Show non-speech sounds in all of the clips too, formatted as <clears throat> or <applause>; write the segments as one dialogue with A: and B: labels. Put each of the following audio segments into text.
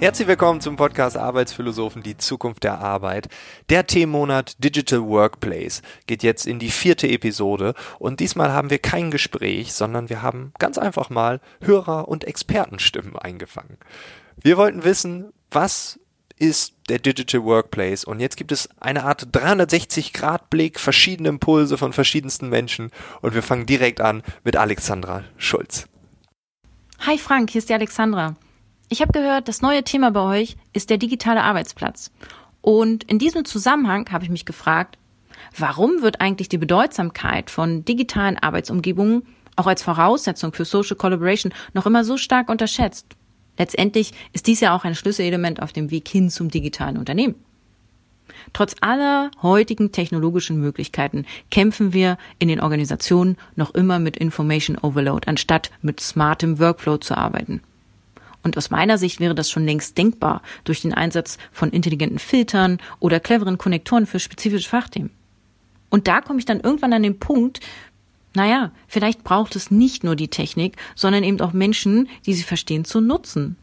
A: Herzlich willkommen zum Podcast Arbeitsphilosophen, die Zukunft der Arbeit. Der Themenmonat Digital Workplace geht jetzt in die vierte Episode und diesmal haben wir kein Gespräch, sondern wir haben ganz einfach mal Hörer- und Expertenstimmen eingefangen. Wir wollten wissen, was ist der Digital Workplace und jetzt gibt es eine Art 360-Grad-Blick, verschiedene Impulse von verschiedensten Menschen und wir fangen direkt an mit Alexandra Schulz.
B: Hi Frank, hier ist die Alexandra. Ich habe gehört, das neue Thema bei euch ist der digitale Arbeitsplatz. Und in diesem Zusammenhang habe ich mich gefragt, warum wird eigentlich die Bedeutsamkeit von digitalen Arbeitsumgebungen auch als Voraussetzung für Social Collaboration noch immer so stark unterschätzt? Letztendlich ist dies ja auch ein Schlüsselelement auf dem Weg hin zum digitalen Unternehmen. Trotz aller heutigen technologischen Möglichkeiten kämpfen wir in den Organisationen noch immer mit Information Overload, anstatt mit smartem Workflow zu arbeiten. Und aus meiner Sicht wäre das schon längst denkbar durch den Einsatz von intelligenten Filtern oder cleveren Konnektoren für spezifische Fachthemen. Und da komme ich dann irgendwann an den Punkt, naja, vielleicht braucht es nicht nur die Technik, sondern eben auch Menschen, die sie verstehen zu nutzen.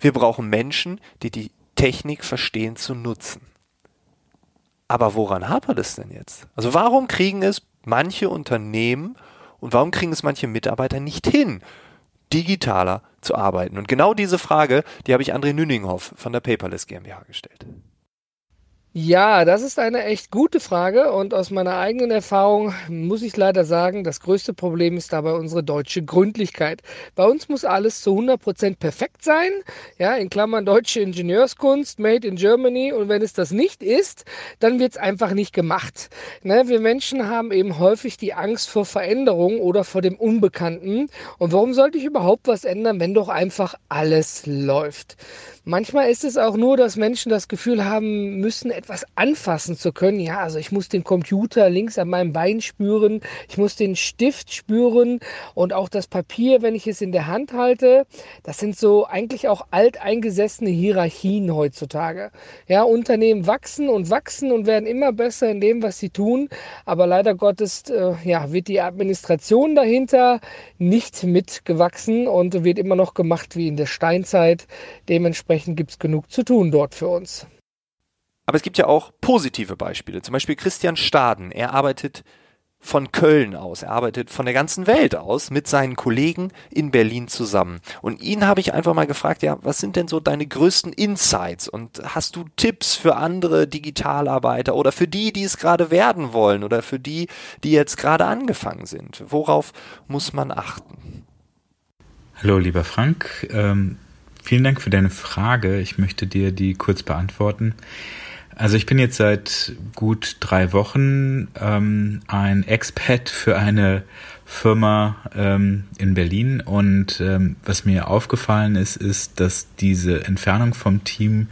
A: Wir brauchen Menschen, die die Technik verstehen zu nutzen. Aber woran hapert es denn jetzt? Also warum kriegen es manche Unternehmen und warum kriegen es manche Mitarbeiter nicht hin, digitaler zu arbeiten? Und genau diese Frage, die habe ich André Nüninghoff von der Paperless GmbH gestellt.
C: Ja, das ist eine echt gute Frage und aus meiner eigenen Erfahrung muss ich leider sagen, das größte Problem ist dabei unsere deutsche Gründlichkeit. Bei uns muss alles zu 100% perfekt sein, ja, in Klammern deutsche Ingenieurskunst, made in Germany und wenn es das nicht ist, dann wird es einfach nicht gemacht. Ne, wir Menschen haben eben häufig die Angst vor Veränderung oder vor dem Unbekannten und warum sollte ich überhaupt was ändern, wenn doch einfach alles läuft? Manchmal ist es auch nur, dass Menschen das Gefühl haben müssen, etwas anfassen zu können. Ja, also ich muss den Computer links an meinem Bein spüren, ich muss den Stift spüren und auch das Papier, wenn ich es in der Hand halte. Das sind so eigentlich auch alteingesessene Hierarchien heutzutage. Ja, Unternehmen wachsen und wachsen und werden immer besser in dem, was sie tun. Aber leider Gottes, äh, ja, wird die Administration dahinter nicht mitgewachsen und wird immer noch gemacht wie in der Steinzeit. Dementsprechend dementsprechend gibt es genug zu tun dort für uns.
A: Aber es gibt ja auch positive Beispiele. Zum Beispiel Christian Staden. Er arbeitet von Köln aus. Er arbeitet von der ganzen Welt aus mit seinen Kollegen in Berlin zusammen. Und ihn habe ich einfach mal gefragt, ja, was sind denn so deine größten Insights? Und hast du Tipps für andere Digitalarbeiter oder für die, die es gerade werden wollen oder für die, die jetzt gerade angefangen sind? Worauf muss man achten?
D: Hallo, lieber Frank. Ähm, Vielen Dank für deine Frage. Ich möchte dir die kurz beantworten. Also ich bin jetzt seit gut drei Wochen ähm, ein Expat für eine Firma ähm, in Berlin und ähm, was mir aufgefallen ist, ist, dass diese Entfernung vom Team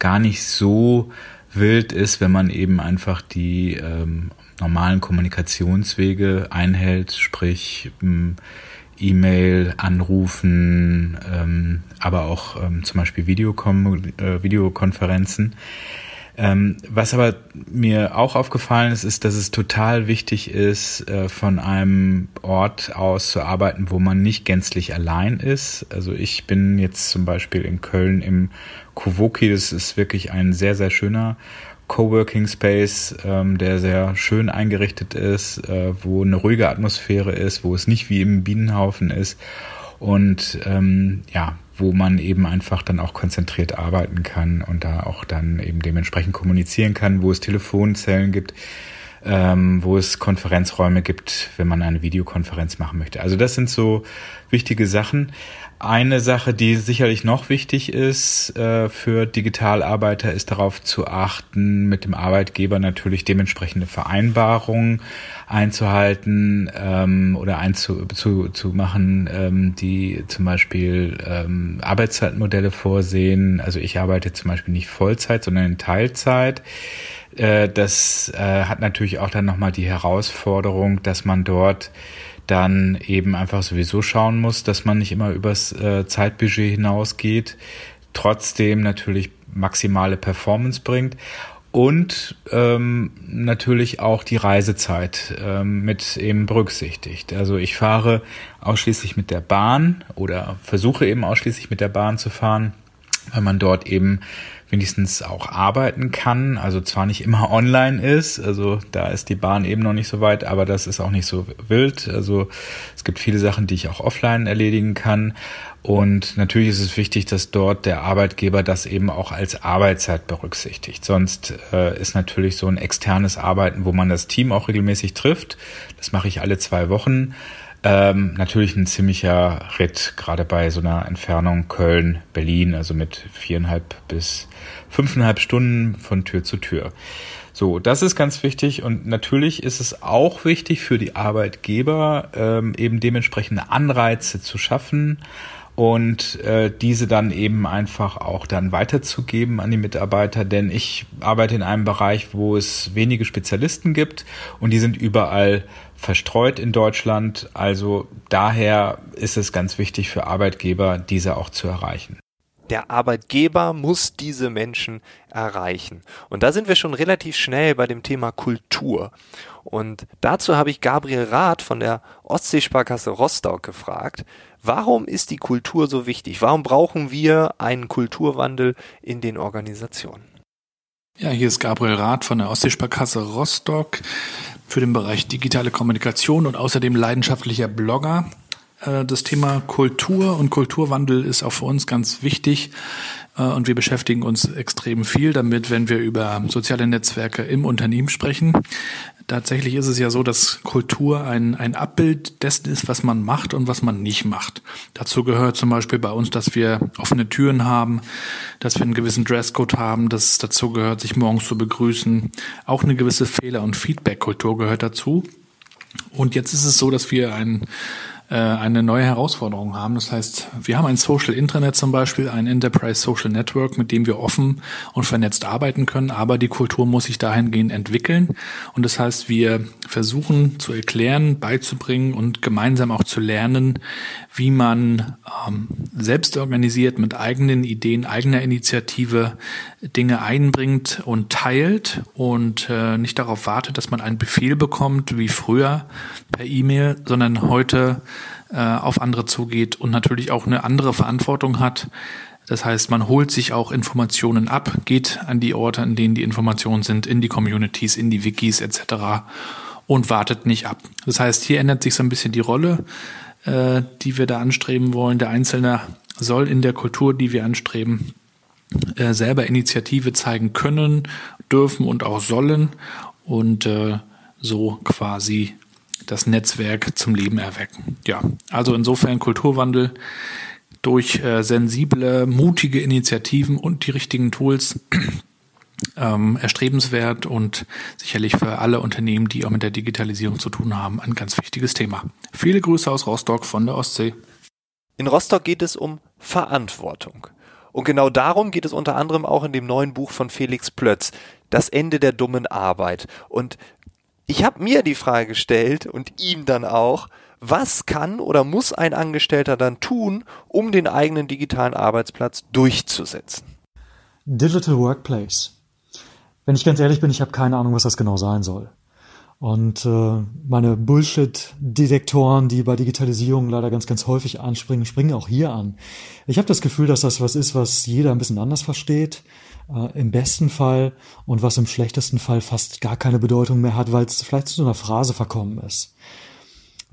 D: gar nicht so wild ist, wenn man eben einfach die ähm, normalen Kommunikationswege einhält, sprich ähm, E-Mail, Anrufen, ähm, aber auch ähm, zum Beispiel Videokon äh, Videokonferenzen. Ähm, was aber mir auch aufgefallen ist, ist, dass es total wichtig ist, äh, von einem Ort aus zu arbeiten, wo man nicht gänzlich allein ist. Also ich bin jetzt zum Beispiel in Köln im Kowoki, das ist wirklich ein sehr, sehr schöner Coworking Space, ähm, der sehr schön eingerichtet ist, äh, wo eine ruhige Atmosphäre ist, wo es nicht wie im Bienenhaufen ist und ähm, ja, wo man eben einfach dann auch konzentriert arbeiten kann und da auch dann eben dementsprechend kommunizieren kann, wo es Telefonzellen gibt, ähm, wo es Konferenzräume gibt, wenn man eine Videokonferenz machen möchte. Also das sind so wichtige Sachen. Eine Sache, die sicherlich noch wichtig ist äh, für Digitalarbeiter, ist darauf zu achten, mit dem Arbeitgeber natürlich dementsprechende Vereinbarungen einzuhalten ähm, oder einzu, zu, zu machen, ähm, die zum Beispiel ähm, Arbeitszeitmodelle vorsehen. Also ich arbeite zum Beispiel nicht Vollzeit, sondern in Teilzeit. Äh, das äh, hat natürlich auch dann nochmal die Herausforderung, dass man dort dann eben einfach sowieso schauen muss, dass man nicht immer übers äh, Zeitbudget hinausgeht, trotzdem natürlich maximale Performance bringt. und ähm, natürlich auch die Reisezeit ähm, mit eben berücksichtigt. Also ich fahre ausschließlich mit der Bahn oder versuche eben ausschließlich mit der Bahn zu fahren, weil man dort eben wenigstens auch arbeiten kann. Also zwar nicht immer <laughs> online ist, also da ist die Bahn eben noch nicht so weit, aber das ist auch nicht so wild. Also es gibt viele Sachen, die ich auch offline erledigen kann. Und natürlich ist es wichtig, dass dort der Arbeitgeber das eben auch als Arbeitszeit berücksichtigt. Sonst äh, ist natürlich so ein externes Arbeiten, wo man das Team auch regelmäßig trifft. Das mache ich alle zwei Wochen. Ähm, natürlich ein ziemlicher Ritt, gerade bei so einer Entfernung Köln-Berlin, also mit viereinhalb bis fünfeinhalb Stunden von Tür zu Tür. So, das ist ganz wichtig und natürlich ist es auch wichtig für die Arbeitgeber, ähm, eben dementsprechende Anreize zu schaffen, und äh, diese dann eben einfach auch dann weiterzugeben an die Mitarbeiter, denn ich arbeite in einem Bereich, wo es wenige Spezialisten gibt und die sind überall verstreut in Deutschland. Also daher ist es ganz wichtig für Arbeitgeber, diese auch zu erreichen.
A: Der Arbeitgeber muss diese Menschen erreichen. Und da sind wir schon relativ schnell bei dem Thema Kultur. Und dazu habe ich Gabriel Rath von der Ostseesparkasse Rostock gefragt, warum ist die Kultur so wichtig? Warum brauchen wir einen Kulturwandel in den Organisationen?
E: Ja, hier ist Gabriel Rath von der Ostseesparkasse Rostock für den Bereich digitale Kommunikation und außerdem leidenschaftlicher Blogger. Äh, das Thema Kultur und Kulturwandel ist auch für uns ganz wichtig. Äh, und wir beschäftigen uns extrem viel damit, wenn wir über soziale Netzwerke im Unternehmen sprechen. Tatsächlich ist es ja so, dass Kultur ein, ein Abbild dessen ist, was man macht und was man nicht macht. Dazu gehört zum Beispiel bei uns, dass wir offene Türen haben, dass wir einen gewissen Dresscode haben, dass es dazu gehört, sich morgens zu begrüßen. Auch eine gewisse Fehler- und Feedback-Kultur gehört dazu. Und jetzt ist es so, dass wir ein äh, eine neue Herausforderung haben. Das heißt, wir haben ein Social Intranet zum Beispiel, ein Enterprise Social Network, mit dem wir offen und vernetzt arbeiten können, aber die Kultur muss sich dahingehend entwickeln. Und das heißt, wir versuchen zu erklären, beizubringen und gemeinsam auch zu lernen, wie man ähm, selbst organisiert mit eigenen Ideen, eigener Initiative Dinge einbringt und teilt und äh, nicht darauf wartet, dass man einen Befehl bekommt wie früher per E-Mail, sondern heute äh, auf andere zugeht und natürlich auch eine andere Verantwortung hat. Das heißt, man holt sich auch Informationen ab, geht an die Orte, an denen die Informationen sind, in die Communities, in die Wikis etc. und wartet nicht ab. Das heißt, hier ändert sich so ein bisschen die Rolle, äh, die wir da anstreben wollen. Der Einzelne soll in der Kultur, die wir anstreben, äh, selber Initiative zeigen können, dürfen und auch sollen und äh, so quasi das Netzwerk zum Leben erwecken. Ja, also insofern Kulturwandel durch äh, sensible, mutige Initiativen und die richtigen Tools <clears throat> ähm, erstrebenswert und sicherlich für alle Unternehmen, die auch mit der Digitalisierung zu tun haben, ein ganz wichtiges Thema. Viele Grüße aus Rostock von der Ostsee.
A: In Rostock geht es um Verantwortung. Und genau darum geht es unter anderem auch in dem neuen Buch von Felix Plötz, Das Ende der dummen Arbeit. Und ich habe mir die Frage gestellt und ihm dann auch, was kann oder muss ein Angestellter dann tun, um den eigenen digitalen Arbeitsplatz durchzusetzen?
F: Digital Workplace. Wenn ich ganz ehrlich bin, ich habe keine Ahnung, was das genau sein soll. Und äh, meine Bullshit-Detektoren, die bei Digitalisierung leider ganz, ganz häufig anspringen, springen auch hier an. Ich habe das Gefühl, dass das was ist, was jeder ein bisschen anders versteht, äh, im besten Fall, und was im schlechtesten Fall fast gar keine Bedeutung mehr hat, weil es vielleicht zu so einer Phrase verkommen ist.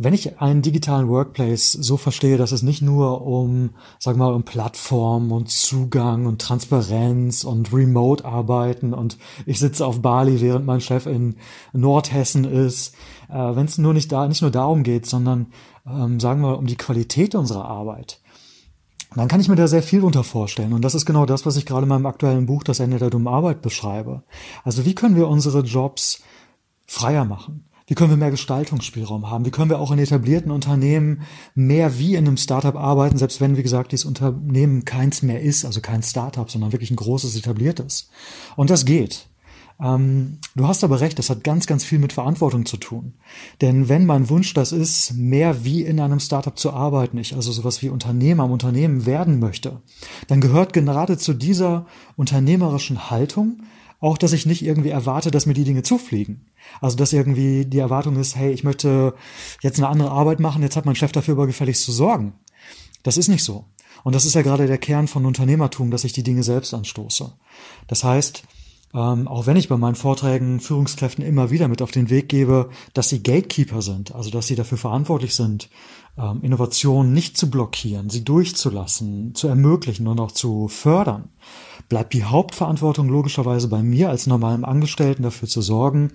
F: Wenn ich einen digitalen Workplace so verstehe, dass es nicht nur um, sag mal, um Plattform und Zugang und Transparenz und Remote-Arbeiten und ich sitze auf Bali, während mein Chef in Nordhessen ist, äh, wenn es nur nicht da, nicht nur darum geht, sondern ähm, sagen wir um die Qualität unserer Arbeit, dann kann ich mir da sehr viel drunter vorstellen. Und das ist genau das, was ich gerade in meinem aktuellen Buch Das Ende der dummen Arbeit beschreibe. Also wie können wir unsere Jobs freier machen? Wie können wir mehr Gestaltungsspielraum haben? Wie können wir auch in etablierten Unternehmen mehr wie in einem Startup arbeiten, selbst wenn, wie gesagt, dieses Unternehmen keins mehr ist, also kein Startup, sondern wirklich ein großes etabliertes. Und das geht. Ähm, du hast aber recht, das hat ganz, ganz viel mit Verantwortung zu tun. Denn wenn mein Wunsch das ist, mehr wie in einem Startup zu arbeiten, ich also sowas wie Unternehmer am Unternehmen werden möchte, dann gehört gerade zu dieser unternehmerischen Haltung auch, dass ich nicht irgendwie erwarte, dass mir die Dinge zufliegen. Also, dass irgendwie die Erwartung ist, hey, ich möchte jetzt eine andere Arbeit machen, jetzt hat mein Chef dafür aber gefälligst zu sorgen. Das ist nicht so. Und das ist ja gerade der Kern von Unternehmertum, dass ich die Dinge selbst anstoße. Das heißt, ähm, auch wenn ich bei meinen Vorträgen Führungskräften immer wieder mit auf den Weg gebe, dass sie Gatekeeper sind, also dass sie dafür verantwortlich sind, ähm, Innovationen nicht zu blockieren, sie durchzulassen, zu ermöglichen und auch zu fördern, bleibt die Hauptverantwortung logischerweise bei mir als normalem Angestellten dafür zu sorgen,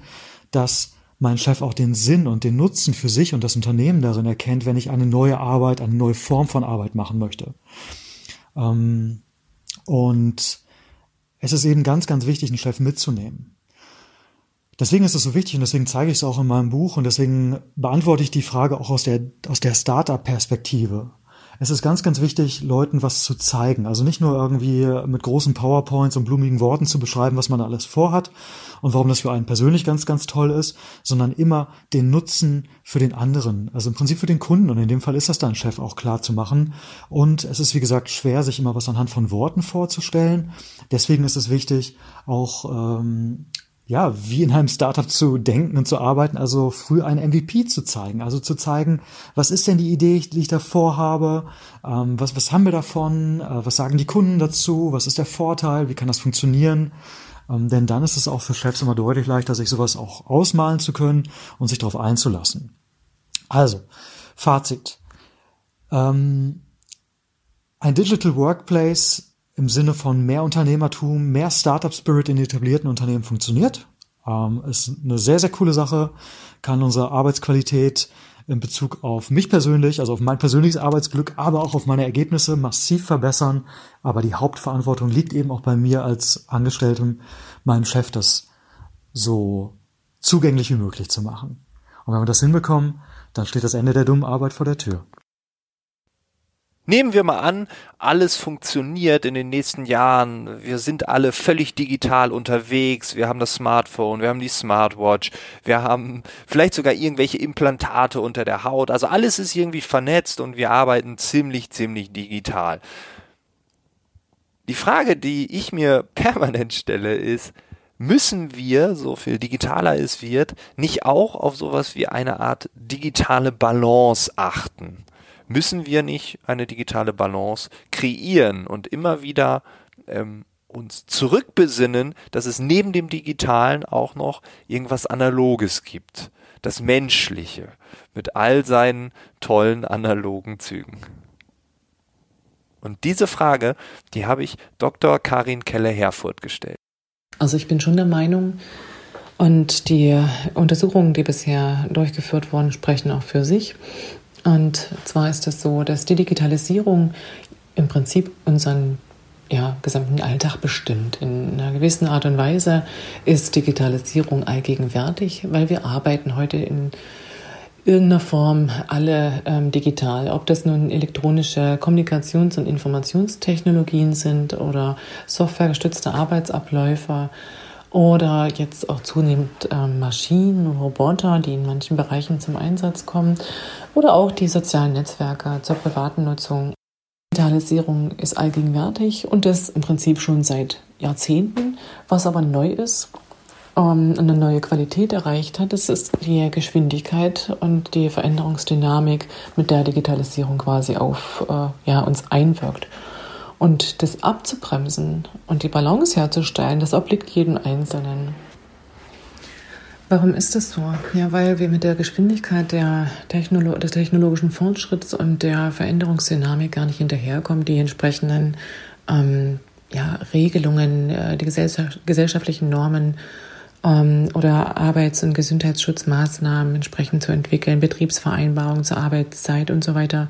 F: dass mein Chef auch den Sinn und den Nutzen für sich und das Unternehmen darin erkennt, wenn ich eine neue Arbeit, eine neue Form von Arbeit machen möchte. Ähm, und es ist eben ganz, ganz wichtig, einen Chef mitzunehmen. Deswegen ist es so wichtig und deswegen zeige ich es auch in meinem Buch und deswegen beantworte ich die Frage auch aus der, aus der Startup-Perspektive. Es ist ganz, ganz wichtig, Leuten was zu zeigen. Also nicht nur irgendwie mit großen PowerPoints und blumigen Worten zu beschreiben, was man alles vorhat und warum das für einen persönlich ganz, ganz toll ist, sondern immer den Nutzen für den anderen, also im Prinzip für den Kunden. Und in dem Fall ist das dann Chef auch klar zu machen. Und es ist, wie gesagt, schwer, sich immer was anhand von Worten vorzustellen. Deswegen ist es wichtig, auch ähm, ja, wie in einem Startup zu denken und zu arbeiten, also früh ein MVP zu zeigen, also zu zeigen, was ist denn die Idee, die ich da vorhabe, ähm, was, was haben wir davon, äh, was sagen die Kunden dazu, was ist der Vorteil, wie kann das funktionieren, ähm, denn dann ist es auch für Chefs immer deutlich leichter, sich sowas auch ausmalen zu können und sich darauf einzulassen. Also, Fazit. Ähm, ein Digital Workplace im Sinne von mehr Unternehmertum, mehr Startup-Spirit in etablierten Unternehmen funktioniert. Ähm, ist eine sehr, sehr coole Sache, kann unsere Arbeitsqualität in Bezug auf mich persönlich, also auf mein persönliches Arbeitsglück, aber auch auf meine Ergebnisse massiv verbessern. Aber die Hauptverantwortung liegt eben auch bei mir als Angestelltem, meinem Chef, das so zugänglich wie möglich zu machen. Und wenn wir das hinbekommen, dann steht das Ende der dummen Arbeit vor der Tür.
A: Nehmen wir mal an, alles funktioniert in den nächsten Jahren. Wir sind alle völlig digital unterwegs. Wir haben das Smartphone, wir haben die Smartwatch, wir haben vielleicht sogar irgendwelche Implantate unter der Haut. Also alles ist irgendwie vernetzt und wir arbeiten ziemlich, ziemlich digital. Die Frage, die ich mir <laughs> permanent stelle, ist, müssen wir, so viel digitaler es wird, nicht auch auf sowas wie eine Art digitale Balance achten? Müssen wir nicht eine digitale Balance kreieren und immer wieder ähm, uns zurückbesinnen, dass es neben dem Digitalen auch noch irgendwas Analoges gibt. Das Menschliche mit all seinen tollen analogen Zügen. Und diese Frage, die habe ich Dr. Karin Keller-Herfurth gestellt.
G: Also ich bin schon der Meinung, und die Untersuchungen, die bisher durchgeführt wurden, sprechen auch für sich, und zwar ist es so, dass die Digitalisierung im Prinzip unseren ja, gesamten Alltag bestimmt. In einer gewissen Art und Weise ist Digitalisierung allgegenwärtig, weil wir arbeiten heute in irgendeiner Form alle ähm, digital. Ob das nun elektronische Kommunikations- und Informationstechnologien sind oder softwaregestützte Arbeitsabläufe oder jetzt auch zunehmend ähm, Maschinen und Roboter, die in manchen Bereichen zum Einsatz kommen oder auch die sozialen Netzwerke zur privaten Nutzung. Digitalisierung ist allgegenwärtig und das im Prinzip schon seit Jahrzehnten. Was aber neu ist ähm, eine neue Qualität erreicht hat, das ist die Geschwindigkeit und die Veränderungsdynamik, mit der Digitalisierung quasi auf äh, ja, uns einwirkt. Und das abzubremsen und die Balance herzustellen, das obliegt jedem Einzelnen. Warum ist das so? Ja, weil wir mit der Geschwindigkeit der Technolo des technologischen Fortschritts und der Veränderungsdynamik gar nicht hinterherkommen, die entsprechenden ähm, ja, Regelungen, äh, die gesellschaftlichen Normen ähm, oder Arbeits- und Gesundheitsschutzmaßnahmen entsprechend zu entwickeln, Betriebsvereinbarungen zur Arbeitszeit und so weiter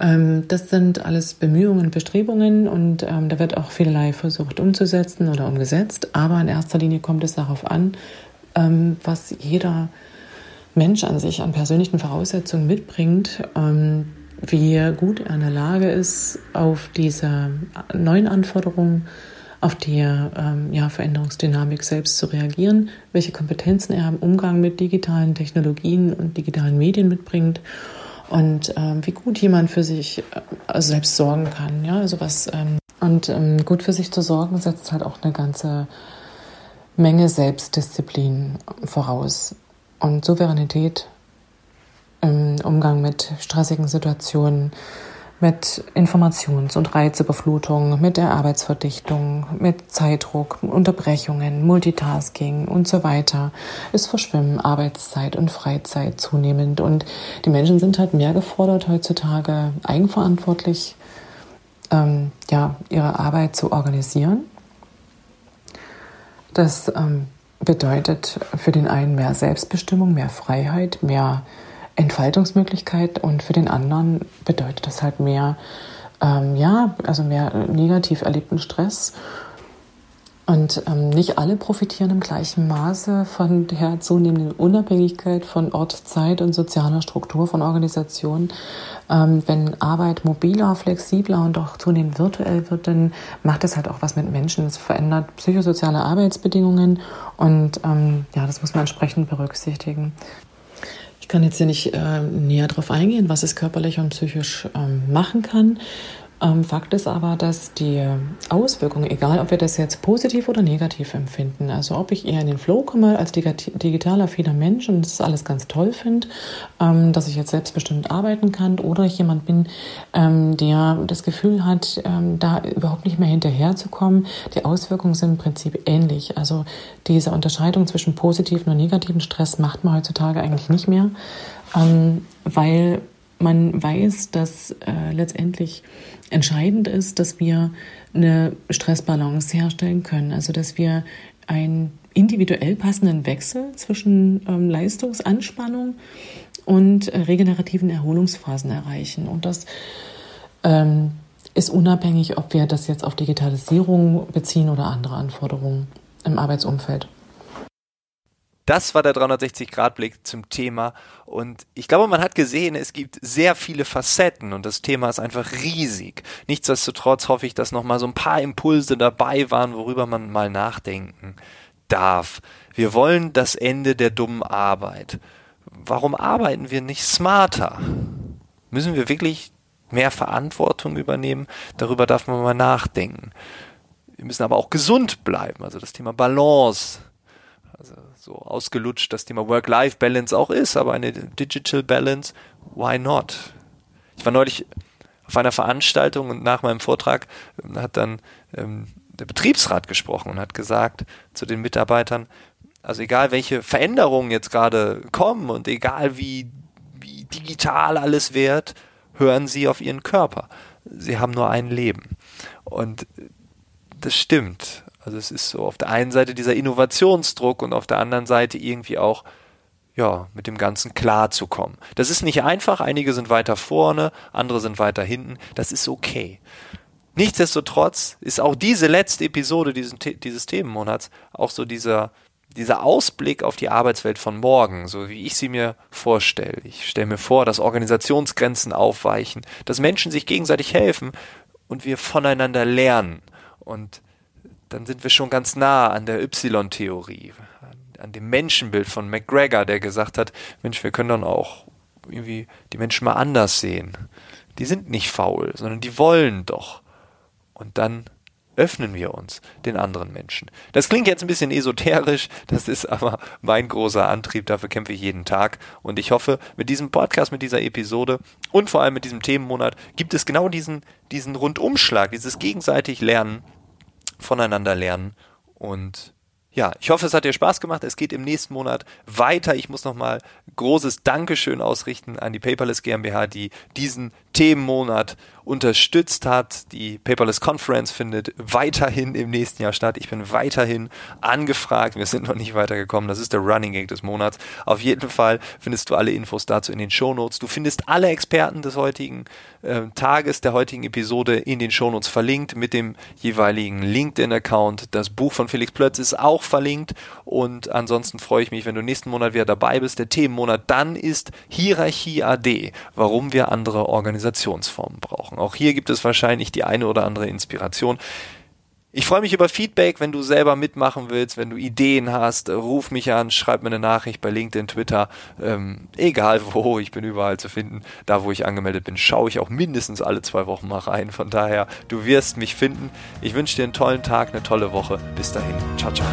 G: das sind alles Bemühungen Bestrebungen und ähm, da wird auch vielerlei versucht umzusetzen oder umgesetzt. Aber in erster Linie kommt es darauf an, ähm, was jeder Mensch an sich an persönlichen Voraussetzungen mitbringt, ähm, wie gut er in der Lage ist, auf diese neuen Anforderungen, auf die ähm, ja, Veränderungsdynamik selbst zu reagieren, welche Kompetenzen er im Umgang mit digitalen Technologien und digitalen Medien mitbringt und ähm, wie gut jemand für sich äh, selbst sorgen kann. Ja, also was, ähm, und ähm, gut für sich zu sorgen setzt halt auch eine ganze Menge Selbstdisziplin voraus und Souveränität im Umgang mit stressigen Situationen, mit Informations- und Reizüberflutung, mit der Arbeitsverdichtung, mit Zeitdruck, Unterbrechungen, Multitasking und so weiter. Es verschwimmen Arbeitszeit und Freizeit zunehmend und die Menschen sind halt mehr gefordert heutzutage eigenverantwortlich ähm, ja, ihre Arbeit zu organisieren. Das ähm, bedeutet für den einen mehr Selbstbestimmung, mehr Freiheit, mehr Entfaltungsmöglichkeit und für den anderen bedeutet das halt mehr, ähm, ja, also mehr negativ erlebten Stress. Und ähm, nicht alle profitieren im gleichen Maße von der zunehmenden Unabhängigkeit von Ort, Zeit und sozialer Struktur von Organisationen. Ähm, wenn Arbeit mobiler, flexibler und auch zunehmend virtuell wird, dann macht es halt auch was mit Menschen. Es verändert psychosoziale Arbeitsbedingungen und ähm, ja, das muss man entsprechend berücksichtigen kann jetzt hier nicht äh, näher darauf eingehen, was es körperlich und psychisch ähm, machen kann. Ähm, Fakt ist aber, dass die Auswirkungen, egal ob wir das jetzt positiv oder negativ empfinden, also ob ich eher in den Flow komme als digital affiner Mensch und das alles ganz toll finde, ähm, dass ich jetzt selbstbestimmt arbeiten kann oder ich jemand bin, ähm, der das Gefühl hat, da überhaupt nicht mehr hinterherzukommen, die Auswirkungen sind im Prinzip ähnlich. Also diese Unterscheidung zwischen positiven und negativen Stress macht man heutzutage eigentlich nicht mehr, weil man weiß, dass äh, letztendlich entscheidend ist, dass wir eine Stressbalance herstellen können. Also dass wir einen individuell passenden Wechsel zwischen ähm, Leistungsanspannung und äh, regenerativen Erholungsphasen erreichen. Und das ähm, ist unabhängig, ob wir das jetzt auf Digitalisierung beziehen oder andere Anforderungen im Arbeitsumfeld.
A: Das war der 360-Grad-Blick zum Thema. Und ich glaube, man hat gesehen, es gibt sehr viele Facetten und das Thema ist einfach riesig. Nichtsdestotrotz hoffe ich, dass nochmal so ein paar Impulse dabei waren, worüber man mal nachdenken darf. Wir wollen das Ende der dummen Arbeit. Warum arbeiten wir nicht smarter? Müssen wir wirklich mehr Verantwortung übernehmen? Darüber darf man mal nachdenken. Wir müssen aber auch gesund bleiben, also das Thema Balance also so ausgelutscht das Thema Work-Life-Balance auch ist, aber eine Digital Balance, why not? Ich war neulich auf einer Veranstaltung und nach meinem Vortrag ähm, hat dann ähm, der Betriebsrat gesprochen und hat gesagt zu den Mitarbeitern, also egal welche Veränderungen jetzt gerade kommen und egal wie, wie digital alles wird, hören Sie auf Ihren Körper. Sie haben nur ein Leben. Und das stimmt. Also es ist so auf der einen Seite dieser Innovationsdruck und auf der anderen Seite irgendwie auch ja, mit dem Ganzen klarzukommen. Das ist nicht einfach, einige sind weiter vorne, andere sind weiter hinten, das ist okay. Nichtsdestotrotz ist auch diese letzte Episode dieses, dieses Themenmonats auch so dieser, dieser Ausblick auf die Arbeitswelt von morgen, so wie ich sie mir vorstelle. Ich stelle mir vor, dass Organisationsgrenzen aufweichen, dass Menschen sich gegenseitig helfen und wir voneinander lernen. Und dann sind wir schon ganz nah an der Y-Theorie, an dem Menschenbild von McGregor, der gesagt hat, Mensch, wir können dann auch irgendwie die Menschen mal anders sehen. Die sind nicht faul, sondern die wollen doch. Und dann öffnen wir uns den anderen Menschen. Das klingt jetzt ein bisschen esoterisch, das ist aber mein großer Antrieb, dafür kämpfe ich jeden Tag und ich hoffe, mit diesem Podcast, mit dieser Episode und vor allem mit diesem Themenmonat gibt es genau diesen, diesen Rundumschlag, dieses gegenseitig Lernen, voneinander lernen. Und ja, ich hoffe, es hat dir Spaß gemacht. Es geht im nächsten Monat weiter. Ich muss nochmal großes Dankeschön ausrichten an die Paperless GmbH, die diesen Themenmonat unterstützt hat. Die Paperless Conference findet weiterhin im nächsten Jahr statt. Ich bin weiterhin angefragt. Wir sind noch nicht weitergekommen. Das ist der Running Gag des Monats. Auf jeden Fall findest du alle Infos dazu in den Shownotes. Du findest alle Experten des heutigen äh, Tages, der heutigen Episode in den Shownotes verlinkt mit dem jeweiligen LinkedIn-Account. Das Buch von Felix Plötz ist auch verlinkt. Und ansonsten freue ich mich, wenn du nächsten Monat wieder dabei bist. Der Themenmonat dann ist Hierarchie AD. Warum wir andere Organisationsformen brauchen. Auch hier gibt es wahrscheinlich die eine oder andere Inspiration. Ich freue mich über Feedback, wenn du selber mitmachen willst, wenn du Ideen hast, ruf mich an, schreib mir eine Nachricht bei LinkedIn, Twitter, ähm, egal wo, <laughs> ich bin überall zu finden. Da, wo ich angemeldet bin, schaue ich auch mindestens alle zwei Wochen mal rein. Von daher, du wirst mich finden. Ich wünsche dir einen tollen Tag, eine tolle Woche. Bis dahin. Ciao, ciao.